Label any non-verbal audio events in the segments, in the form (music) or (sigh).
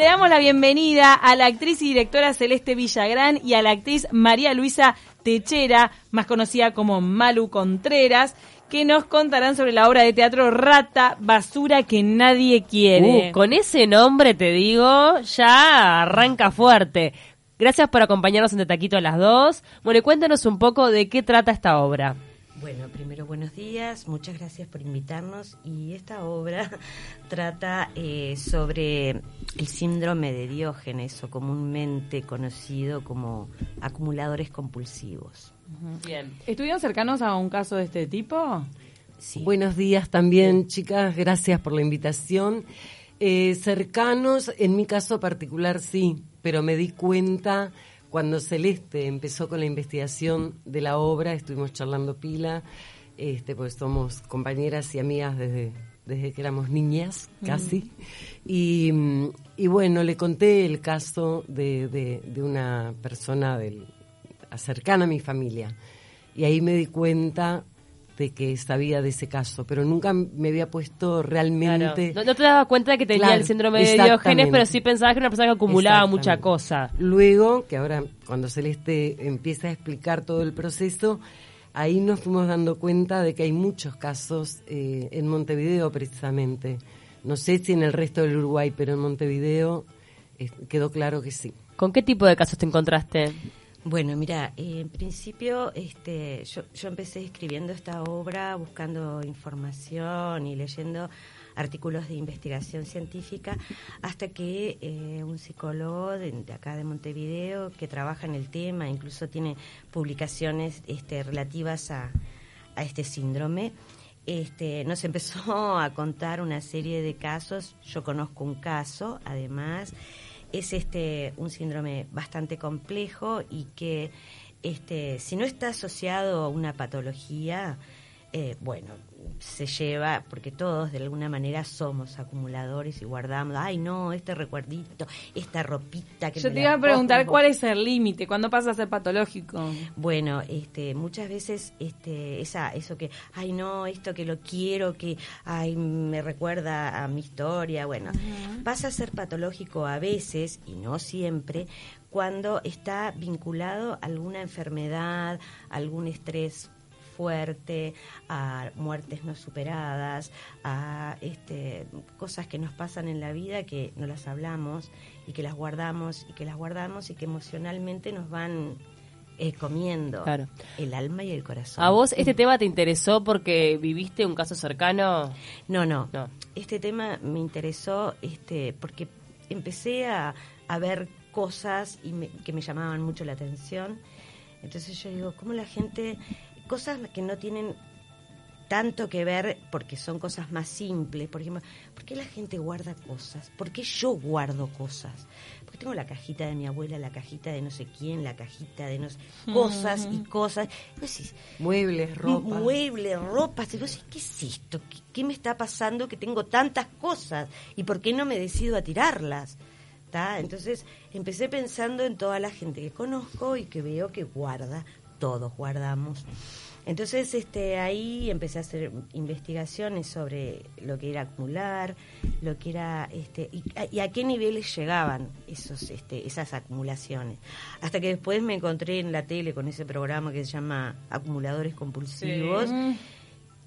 Le damos la bienvenida a la actriz y directora Celeste Villagrán y a la actriz María Luisa Techera, más conocida como Malu Contreras, que nos contarán sobre la obra de teatro Rata, Basura que nadie quiere. Uh, con ese nombre te digo, ya arranca fuerte. Gracias por acompañarnos en De Taquito a las dos. Bueno, cuéntanos un poco de qué trata esta obra. Bueno, primero buenos días, muchas gracias por invitarnos y esta obra (laughs) trata eh, sobre el síndrome de Diógenes o comúnmente conocido como acumuladores compulsivos. Bien. ¿Estuvieron cercanos a un caso de este tipo? Sí. Buenos días también, chicas, gracias por la invitación. Eh, cercanos, en mi caso particular sí, pero me di cuenta cuando Celeste empezó con la investigación de la obra, estuvimos charlando pila, este, pues somos compañeras y amigas desde, desde que éramos niñas, casi. Y, y, bueno, le conté el caso de, de, de una persona del, cercana a mi familia. Y ahí me di cuenta de que sabía de ese caso, pero nunca me había puesto realmente... Claro. No, no, te dabas cuenta de que tenía Claro, el síndrome de Diógenes, pero sí pensabas que era una persona que acumulaba mucha cosa. Luego, que ahora cuando Celeste empieza a explicar todo el proceso, ahí nos fuimos dando cuenta de que hay muchos casos eh, en Montevideo precisamente. No sé si en el resto del Uruguay, pero en Montevideo eh, quedó claro que sí. ¿Con qué tipo de casos te encontraste? Bueno, mira, en principio este, yo, empecé escribiendo esta obra buscando información y leyendo artículos de investigación científica hasta que eh, un psicólogo de, acá de Montevideo que trabaja en el tema, incluso tiene publicaciones este, relativas a, a este síndrome, este, nos (laughs) empezó a contar una serie de casos. Yo conozco un caso, además, es este un síndrome bastante complejo y que este, si no está asociado a una patología, eh, bueno, se lleva, porque todos de alguna manera somos acumuladores y guardamos, ay no, este recuerdito, esta ropita que Yo me te iba a preguntar pongo". cuál es el límite, cuándo pasa a ser patológico. Bueno, este, muchas veces este, esa, eso que, ay no, esto que lo quiero, que ay, me recuerda a mi historia, bueno, pasa a ser patológico a veces, y no siempre, cuando está vinculado a alguna enfermedad, algún estrés fuerte, a muertes no superadas, a este, cosas que nos pasan en la vida que no las hablamos y que las guardamos y que las guardamos y que emocionalmente nos van eh, comiendo Claro. el alma y el corazón. ¿A vos este tema te interesó porque viviste un caso cercano? No, no, No. Este tema me interesó este, porque empecé a, a ver cosas y me- que me llamaban mucho la atención. Entonces yo digo, ¿cómo la gente, cosas que no tienen tanto que ver porque son cosas más simples, por ejemplo, ¿por qué la gente guarda cosas? ¿Por qué yo guardo cosas? Porque tengo la cajita de mi abuela, la cajita de no sé quién, la cajita de no sé, cosas y cosas. Y vos decís, Muebles, ropa. muebles, ropas. Y vos decís, ¿qué es esto? ¿Qué, qué me está pasando que tengo tantas cosas? ¿Y por qué no me decido a tirarlas? ¿Tá? Entonces empecé pensando en toda la gente que conozco y que veo que guarda, todos guardamos. Entonces este, ahí empecé a hacer investigaciones sobre lo que era acumular, lo que era este, y, a- y a qué niveles llegaban esos, este, esas acumulaciones. Hasta que después me encontré en la tele con ese programa que se llama Acumuladores Compulsivos.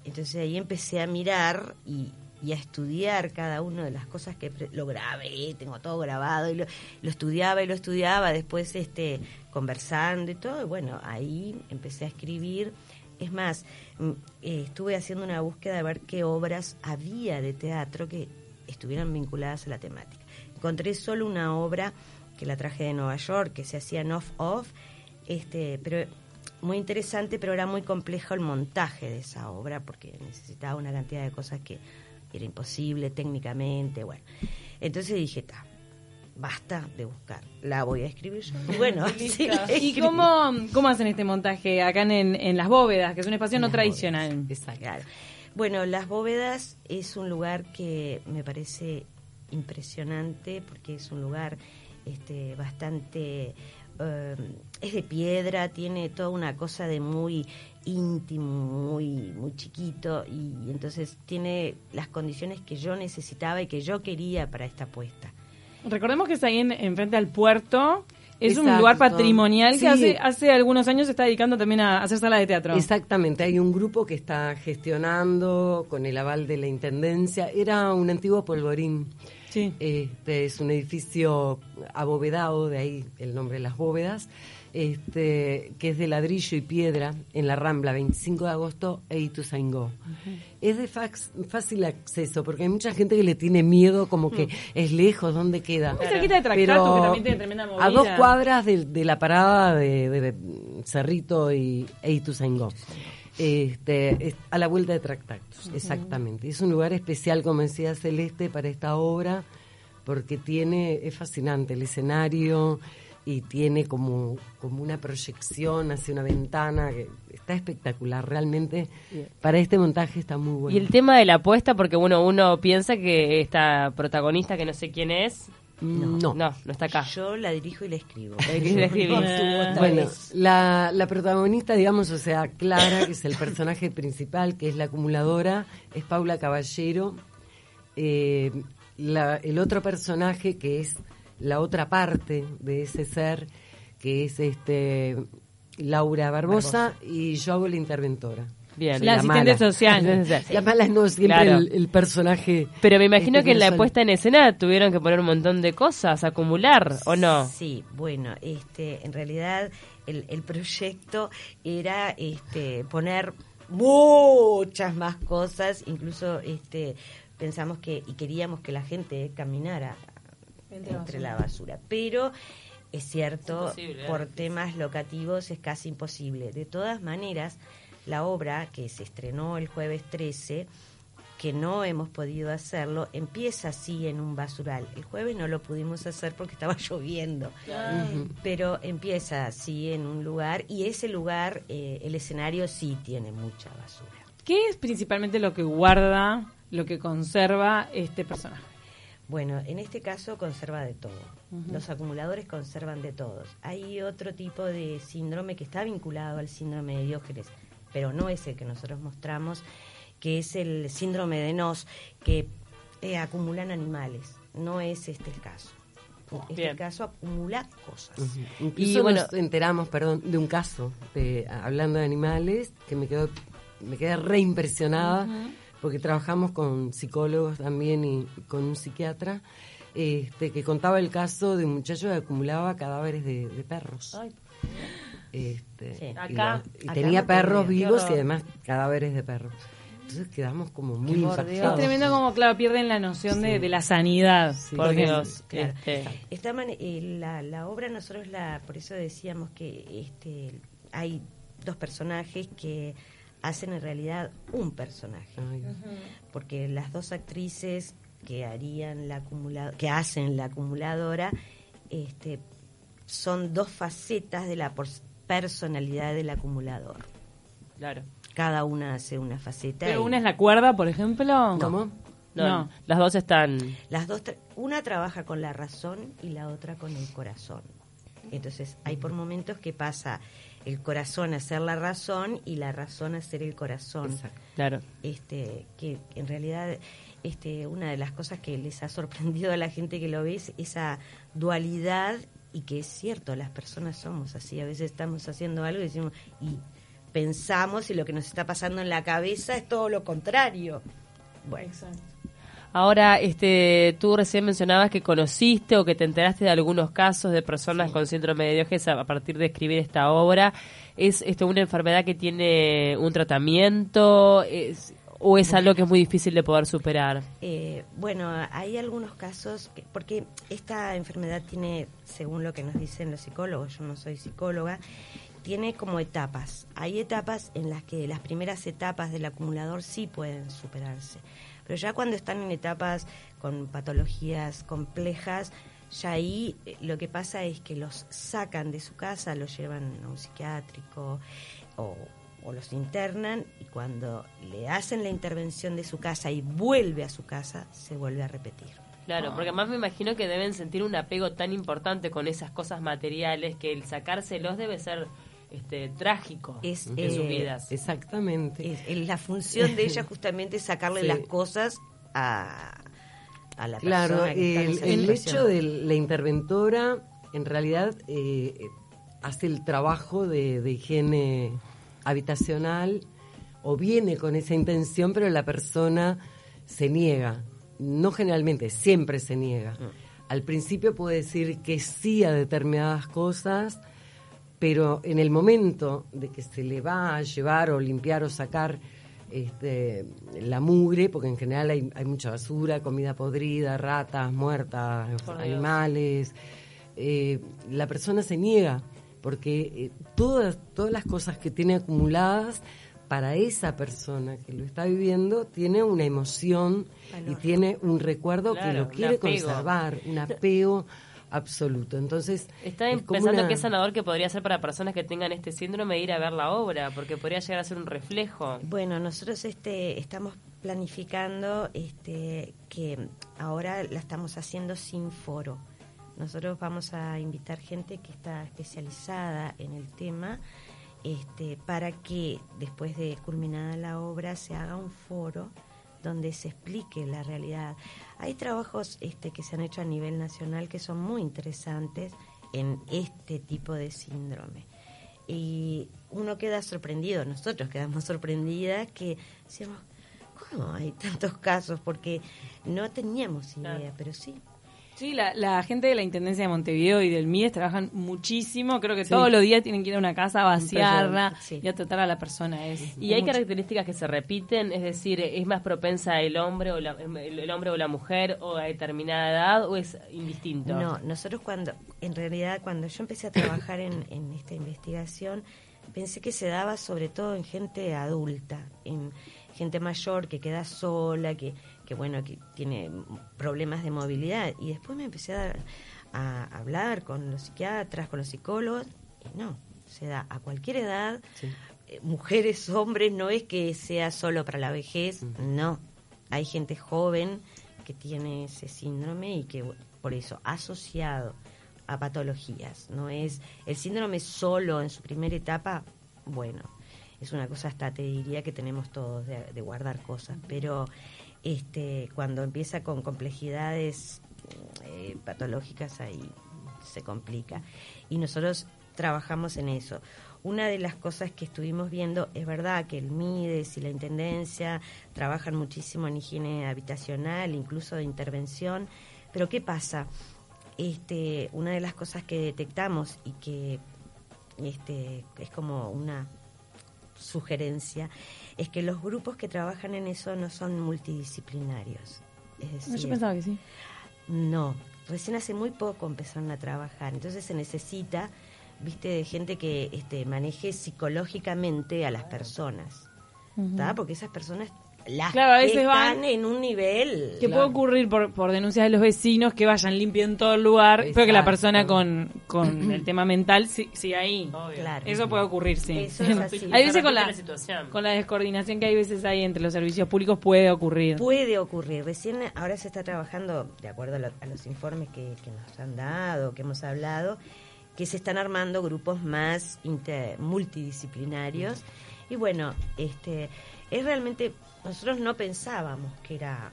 Entonces ahí empecé a mirar y, y a estudiar cada una de las cosas que lo grabé, tengo todo grabado y lo, lo estudiaba y lo estudiaba, después este conversando y todo, y bueno, ahí empecé a escribir. Es más, mm, eh, estuve haciendo una búsqueda de ver qué obras había de teatro que estuvieran vinculadas a la temática. Encontré solo una obra que la traje de Nueva York, que se hacía en off-off, este, pero muy interesante, pero era muy complejo el montaje de esa obra porque necesitaba una cantidad de cosas que era imposible técnicamente, bueno. Entonces dije, está, basta de buscar, la voy a escribir yo. Y (laughs) bueno, sí, la ¿Y cómo, cómo hacen este montaje acá en, en Las Bóvedas, que es un espacio no tradicional? Exacto. Claro. Bueno, Las Bóvedas es un lugar que me parece impresionante porque es un lugar este, bastante... eh, es de piedra, tiene toda una cosa de muy íntimo, muy, muy chiquito y entonces tiene las condiciones que yo necesitaba y que yo quería para esta apuesta. Recordemos que es ahí en, enfrente al puerto. Es un lugar patrimonial que hace, hace algunos años se está dedicando también a hacer sala de teatro. Exactamente, hay un grupo que está gestionando con el aval de la Intendencia. Era un antiguo polvorín. Sí. Este es un edificio abovedado, de ahí el nombre de las bóvedas, este, que es de ladrillo y piedra en la Rambla, 25 de agosto e Ituzaingó. Es de fácil acceso, porque hay mucha gente que le tiene miedo, como que es lejos, ¿dónde queda? Muy cerquita de Tractato, que también tiene tremenda movida. A dos cuadras de, de la parada de, de Cerrito y, e Ituzaingó. Este, es a la vuelta de Tractatus, exactamente. Es un lugar especial, como decía Celeste, para esta obra, porque tiene, es fascinante el escenario y tiene como, como una proyección hacia una ventana que está espectacular. Realmente, para este montaje está muy bueno. Y el tema de la apuesta, porque bueno, uno piensa que esta protagonista, que no sé quién es, no. no, no está acá. Yo la dirijo y la escribo. (laughs) La y. No esta Bueno, la, la protagonista, digamos, o sea, Clara, que es el personaje principal, que es la acumuladora, es Paula Caballero. Eh, la- el otro personaje, que es la otra parte de ese ser, que es este Laura Barbosa, y yo hago la interventora. Bien. Soy La asistente mala. social. (laughs) La mala no, siempre Claro. el, el personaje. Pero me imagino este, que en la puesta en escena tuvieron que poner un montón de cosas, acumular, ¿o no? Sí, bueno, este, en realidad el, el proyecto era este, poner muchas más cosas, incluso este, pensamos que y queríamos que la gente caminara entre la basura, pero es cierto, Es ¿eh? por temas locativos es casi imposible. De todas maneras, la obra que se estrenó el jueves 13 que no hemos podido hacerlo, empieza así en un basural. El jueves no lo pudimos hacer porque estaba (laughs) lloviendo, pero empieza así en un lugar y ese lugar, eh, el escenario sí tiene mucha basura. ¿Qué es principalmente lo que guarda, lo que conserva este personaje? Bueno, en este caso conserva de todo. Los acumuladores conservan de todos. Hay otro tipo de síndrome que está vinculado al síndrome de Diógenes, pero no es el que nosotros mostramos, que es el síndrome de Nos, que eh, acumulan animales. No es este el caso. Este Bien. caso acumula cosas. Incluso Y bueno- nos enteramos, perdón, de un caso, de, hablando de animales, que me quedó, me quedé re impresionada, porque trabajamos con psicólogos también y con un psiquiatra, este, que contaba el caso de un muchacho que acumulaba cadáveres de, de perros. Este, Sí. y Acá- lo- y acá tenía no perros tenía, vivos y además cadáveres de perros. Entonces quedamos como muy impactados. Es tremendo como, claro, pierden la noción de, de la sanidad. Por Dios. Claro. este, Esta eh, la, la obra nosotros la, por eso decíamos que este, hay dos personajes que hacen en realidad un personaje, Ay, porque las dos actrices que harían la acumula- que hacen la acumuladora, este, son dos facetas de la personalidad del acumulador. claro. Cada una hace una faceta. Pero y una es la cuerda, por ejemplo. ¿Cómo? No, No. las dos están... Las dos, tra- una trabaja con la razón y la otra con el corazón. Entonces, hay por momentos que pasa el corazón a ser la razón y la razón a ser el corazón. Exacto. Claro. Este, que en realidad este, una de las cosas que les ha sorprendido a la gente que lo ve es esa dualidad y que es cierto, las personas somos así, a veces estamos haciendo algo y decimos y pensamos y lo que nos está pasando en la cabeza es todo lo contrario. Bueno, Ahora, este, tú recién mencionabas que conociste o que te enteraste de algunos casos de personas con síndrome de Diógenes a a partir de escribir esta obra. ¿Es esto una enfermedad que tiene un tratamiento es, o es algo que es muy difícil de poder superar? Eh, bueno, hay algunos casos, que- porque esta enfermedad tiene, según lo que nos dicen los psicólogos, yo no soy psicóloga, tiene como etapas. Hay etapas en las que las primeras etapas del acumulador sí pueden superarse, pero ya cuando están en etapas con patologías complejas, ya ahí eh, lo que pasa es que los sacan de su casa, los llevan a un psiquiátrico o, o los internan y cuando le hacen la intervención de su casa y vuelve a su casa, se vuelve a repetir. Claro, porque además me imagino que deben sentir un apego tan importante con esas cosas materiales que el sacárselos debe ser este, trágico Es, en eh, sus vidas. Exactamente. Es- es la función de ella (laughs) justamente es sacarle Sí. las cosas a, a la Claro, persona que está en el, el hecho de la interventora en realidad eh, eh, hace el trabajo de, de higiene habitacional o viene con esa intención, pero la persona se niega. No generalmente, siempre se niega. Al principio puede decir que sí a determinadas cosas, pero en el momento de que se le va a llevar o limpiar o sacar este, la mugre, porque en general hay, hay mucha basura, comida podrida, ratas, muertas, Por animales, eh, la persona se niega, porque eh, todas, todas las cosas que tiene acumuladas para esa persona que lo está viviendo tiene una emoción y tiene un recuerdo Claro, que lo quiere conservar, un apego absoluto. Entonces, Está es como pensando una- qué sanador que podría ser para personas que tengan este síndrome ir a ver la obra, porque podría llegar a ser un reflejo. Bueno, nosotros este, estamos planificando este, que ahora la estamos haciendo sin foro. Nosotros vamos a invitar gente que está especializada en el tema este, para que después de culminada la obra se haga un foro donde se explique la realidad. Hay trabajos este, que se han hecho a nivel nacional que son muy interesantes en este tipo de síndrome. Y uno queda sorprendido, nosotros quedamos sorprendidas que decíamos, ¿cómo hay tantos casos? Porque no teníamos idea, Claro. pero sí. Sí, la, la gente de la Intendencia de Montevideo y del MIDES trabajan muchísimo. Creo que Sí. todos los días tienen que ir a una casa a vaciarla Sí. y a tratar a la persona. Es, Y es hay mucho. características que se repiten, es decir, es más propensa el hombre o la, el, el hombre o la mujer o a determinada edad o es indistinto. No, nosotros cuando, en realidad cuando yo empecé a trabajar en, en esta investigación, pensé que se daba sobre todo en gente adulta, en gente mayor que queda sola, que, que bueno, que tiene problemas de movilidad. Y después me empecé a, a hablar con los psiquiatras, con los psicólogos, y no, se da a cualquier edad, eh, mujeres, (laughs) hombres, no es que sea solo para la vejez, no. Hay gente joven que tiene ese síndrome y que por eso asociado a patologías, no es el síndrome solo en su primera etapa, bueno, es una cosa hasta te diría que tenemos todos de, de guardar cosas, pero este cuando empieza con complejidades eh, patológicas ahí se complica y nosotros trabajamos en eso. Una de las cosas que estuvimos viendo es verdad que el MIDES y la Intendencia trabajan muchísimo en higiene habitacional, incluso de intervención, pero ¿qué pasa? Este, una de las cosas que detectamos y que este, es como una sugerencia es que los grupos que trabajan en eso no son multidisciplinarios. Es decir, Yo pensaba que sí. no, recién hace muy poco empezaron a trabajar, entonces se necesita, viste, de gente que este, maneje psicológicamente a las personas, ¿tá? Porque esas personas las Claro, a veces están van- en un nivel Que puede ocurrir por, por denuncias de los vecinos que vayan limpiando todo el lugar, pero que la Exacto. persona con, con el (clears throat) tema mental sí- siga ahí. Obvio. Claro. Eso puede ocurrir, sí. Eso es así. (laughs) hay veces con la, la situación. con la descoordinación que hay veces hay entre los servicios públicos puede ocurrir. Puede ocurrir. Recién ahora se está trabajando, de acuerdo a, lo- a los informes que, que nos han dado, que hemos hablado, que se están armando grupos más inter- multidisciplinarios. Y bueno, este es realmente, nosotros no pensábamos que era...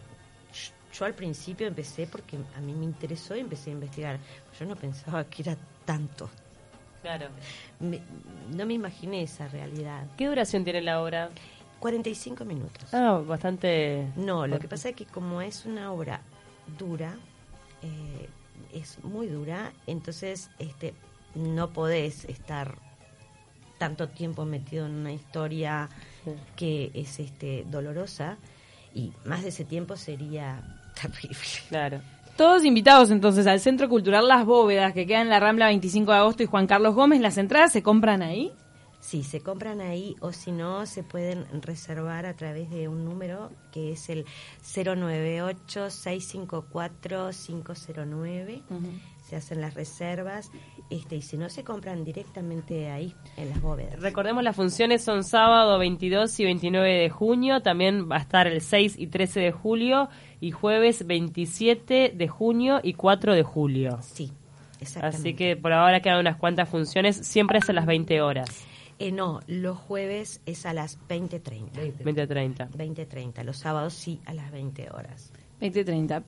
Yo al principio empecé porque a mí me interesó y empecé a investigar. Yo no pensaba que era tanto. Claro. Me- no me imaginé esa realidad. ¿Qué duración tiene la obra? 45 minutos. Ah, bastante... No, lo que pasa es que como es una obra dura, eh, es muy dura, entonces este no podés estar tanto tiempo metido en una historia Sí. que es este dolorosa y más de ese tiempo sería (laughs) terrible. Claro. Todos invitados entonces al Centro Cultural Las Bóvedas, que queda en la Rambla 25 de agosto y Juan Carlos Gómez. ¿Las entradas se compran ahí? Sí, se compran ahí o si no se pueden reservar a través de un número que es el 098-654-509. Se hacen las reservas este y si no se compran directamente ahí, en las bóvedas. Recordemos las funciones son sábado 22 y 29 de junio, también va a estar el 6 y 13 de julio y jueves 27 de junio y 4 de julio. Sí, exactamente. Así que por ahora quedan unas cuantas funciones, siempre es a las 20 horas, Eh, no, los jueves es a las 20.30. 20 a 30. 20.30. Los sábados sí a las 20 horas. 20-30.